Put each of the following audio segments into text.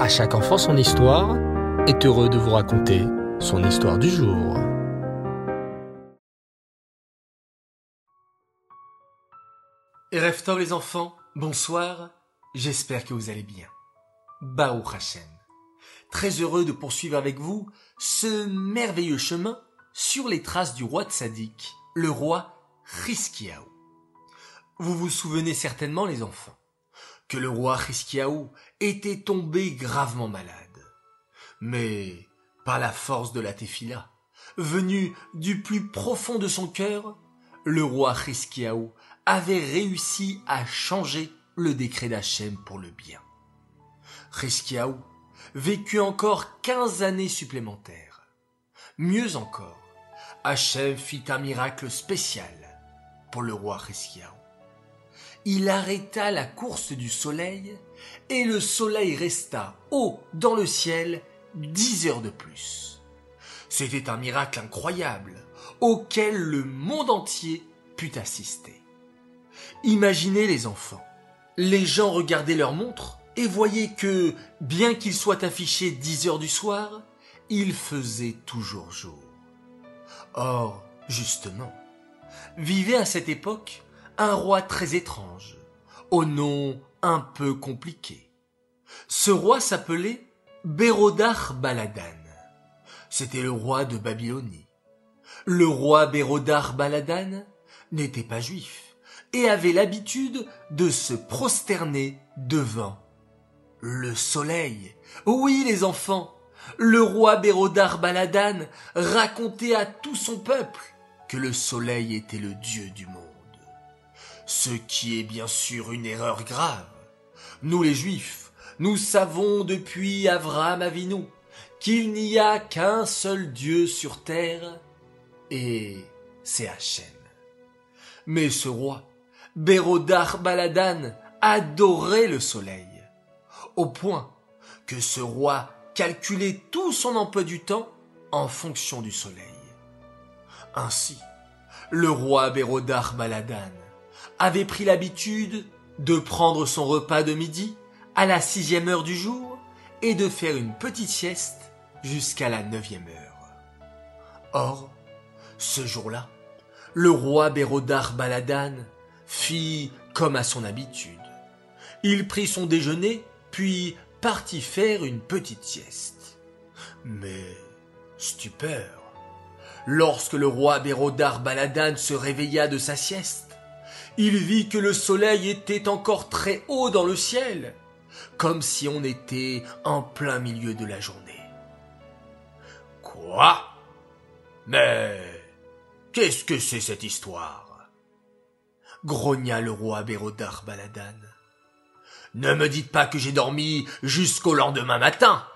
À chaque enfant son histoire est heureux de vous raconter son histoire du jour. Erev Tov les enfants, bonsoir, j'espère que vous allez bien. Baou Hashem. Très heureux de poursuivre avec vous ce merveilleux chemin sur les traces du roi Tzadik, le roi Hiskiaou. Vous vous souvenez certainement les enfants que le roi Hiskiaou était tombé gravement malade. Mais par la force de la Tefila, venu du plus profond de son cœur, le roi Hiskiaou avait réussi à changer le décret d'Hachem pour le bien. Hiskiaou vécut encore quinze années supplémentaires. Mieux encore, Hachem fit un miracle spécial pour le roi Hiskiaou il arrêta la course du soleil, et le soleil resta haut dans le ciel dix heures de plus. C'était un miracle incroyable, auquel le monde entier put assister. Imaginez les enfants. Les gens regardaient leur montre et voyaient que, bien qu'il soit affiché dix heures du soir, il faisait toujours jour. Or, justement, vivait à cette époque roi très étrange, au nom un peu compliqué. Ce roi s'appelait Bérodar Baladan. C'était le roi de Babylonie. Le roi Bérodar Baladan n'était pas juif et avait l'habitude de se prosterner devant le soleil. Oui, les enfants, le roi Bérodar Baladan racontait à tout son peuple que le soleil était le dieu du monde ce qui est bien sûr une erreur grave. Nous les Juifs, nous savons depuis Avram Avinu qu'il n'y a qu'un seul Dieu sur terre, et c'est Hachem. Mais ce roi, Bérodar Baladan, adorait le soleil, au point que ce roi calculait tout son emploi du temps en fonction du soleil. Ainsi, le roi Bérodar Baladan avait pris l'habitude de prendre son repas de midi à la sixième heure du jour et de faire une petite sieste jusqu'à la neuvième heure. Or, ce jour-là, le roi Bérodar Baladan fit comme à son habitude. Il prit son déjeuner, puis partit faire une petite sieste. Mais, stupeur, lorsque le roi Bérodar Baladan se réveilla de sa sieste, il vit que le soleil était encore très haut dans le ciel, comme si on était en plein milieu de la journée. Quoi? Mais qu'est-ce que c'est cette histoire? grogna le roi Bérodar Baladan. Ne me dites pas que j'ai dormi jusqu'au lendemain matin.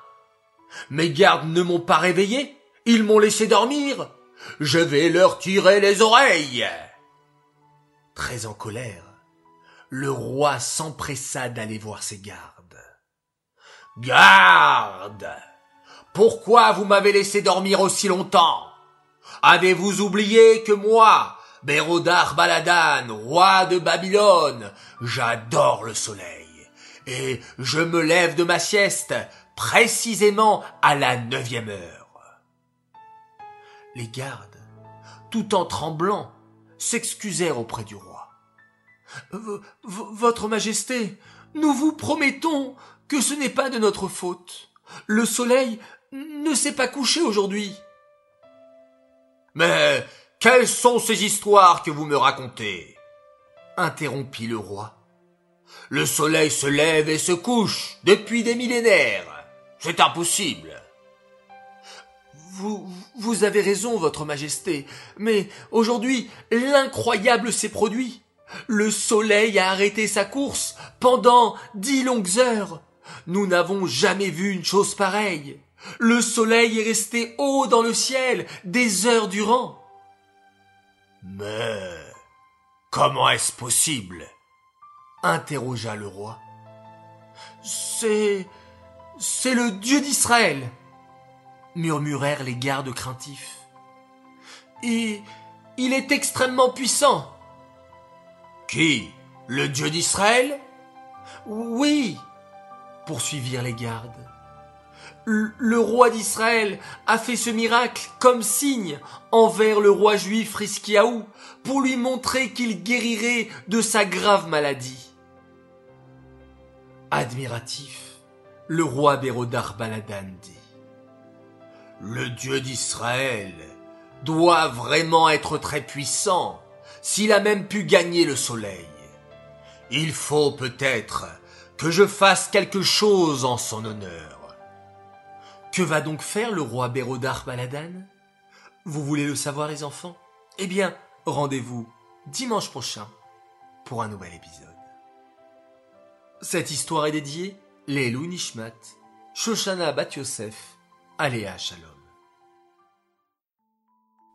Mes gardes ne m'ont pas réveillé, ils m'ont laissé dormir. Je vais leur tirer les oreilles. Très en colère, le roi s'empressa d'aller voir ses gardes. Garde Pourquoi vous m'avez laissé dormir aussi longtemps? Avez-vous oublié que moi, Bérodar Baladan, roi de Babylone, j'adore le soleil, et je me lève de ma sieste précisément à la neuvième heure? Les gardes, tout en tremblant, s'excusèrent auprès du roi. Votre Majesté, nous vous promettons que ce n'est pas de notre faute. Le soleil ne s'est pas couché aujourd'hui. Mais quelles sont ces histoires que vous me racontez? interrompit le roi. Le soleil se lève et se couche depuis des millénaires. C'est impossible. Vous, vous avez raison, Votre Majesté, mais aujourd'hui, l'incroyable s'est produit. Le soleil a arrêté sa course pendant dix longues heures. Nous n'avons jamais vu une chose pareille. Le soleil est resté haut dans le ciel des heures durant. Mais comment est-ce possible? interrogea le roi. C'est c'est le Dieu d'Israël, murmurèrent les gardes craintifs. Et il est extrêmement puissant. Qui? Le Dieu d'Israël? Oui, poursuivirent les gardes. le roi d'Israël a fait ce miracle comme signe envers le roi juif Riskiaou pour lui montrer qu'il guérirait de sa grave maladie. Admiratif, le roi Bérodar Baladan dit Le Dieu d'Israël doit vraiment être très puissant s'il a même pu gagner le soleil. Il faut peut-être que je fasse quelque chose en son honneur. Que va donc faire le roi Bérodar Baladan? Vous voulez le savoir les enfants? Eh bien, rendez-vous dimanche prochain pour un nouvel épisode. Cette histoire est dédiée Lelou Nishmat, Shoshana Bat Yosef, Aléa Shalom.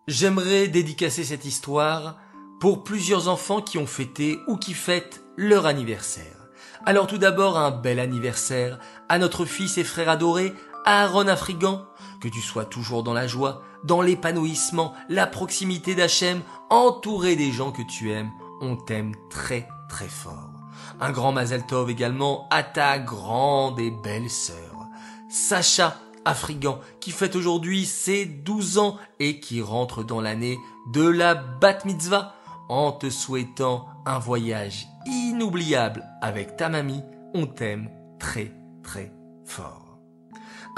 J'aimerais dédicacer cette histoire pour plusieurs enfants qui ont fêté ou qui fêtent leur anniversaire. Alors tout d'abord un bel anniversaire à notre fils et frère adoré Aaron Afrigan, que tu sois toujours dans la joie, dans l'épanouissement, la proximité d'Hachem, entouré des gens que tu aimes. On t'aime très très fort. Un grand Mazel Tov également à ta grande et belle sœur, Sacha Afrigan, qui fête aujourd'hui ses 12 ans et qui rentre dans l'année de la Bat Mitzvah en te souhaitant un voyage inoubliable avec ta mamie. On t'aime très très fort.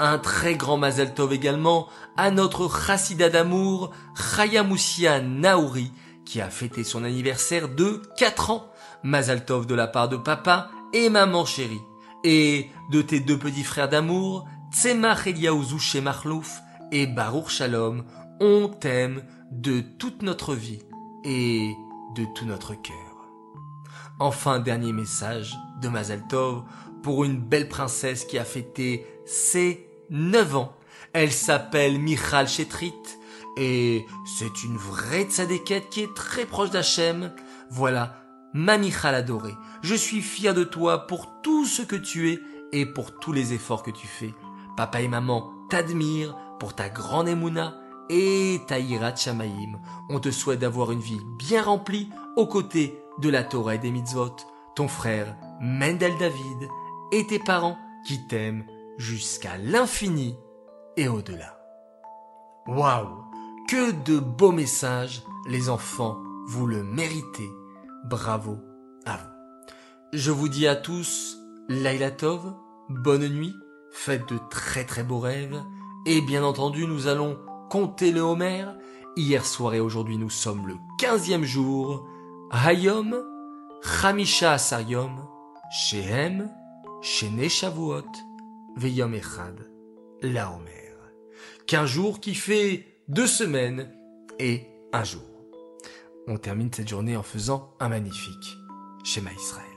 Un très grand Mazel Tov également à notre chassida d'amour, Chaya Moussia Naouri, qui a fêté son anniversaire de 4 ans. Mazel Tov de la part de papa et maman chérie. Et de tes deux petits frères d'amour, Tzemach Eliaouzou Marlouf et Baruch Shalom, on t'aime de toute notre vie et de tout notre cœur. Enfin, dernier message de Mazel Tov pour une belle princesse qui a fêté ses 9 ans. Elle s'appelle Michal Chetrit et c'est une vraie tzadékette qui est très proche d'Hachem. Voilà, ma Michal adorée, je suis fier de toi pour tout ce que tu es et pour tous les efforts que tu fais. Papa et maman t'admirent pour ta grande émouna et Taïrat Shamaim. On te souhaite d'avoir une vie bien remplie aux côtés de la Torah et des mitzvot, ton frère Mendel David et tes parents qui t'aiment jusqu'à l'infini et au-delà. Waouh Que de beaux messages, les enfants, vous le méritez. Bravo à vous. Je vous dis à tous, Laila Tov, bonne nuit, faites de très très beaux rêves, et bien entendu nous allons comptez le Homer. Hier soir et aujourd'hui nous sommes le quinzième jour. Hayom, Chamisha Asayom, Shehem, Shene Shavuot, Veyom Echad, la Homer. Qu'un jour qui fait deux semaines et un jour. On termine cette journée en faisant un magnifique schéma Israël.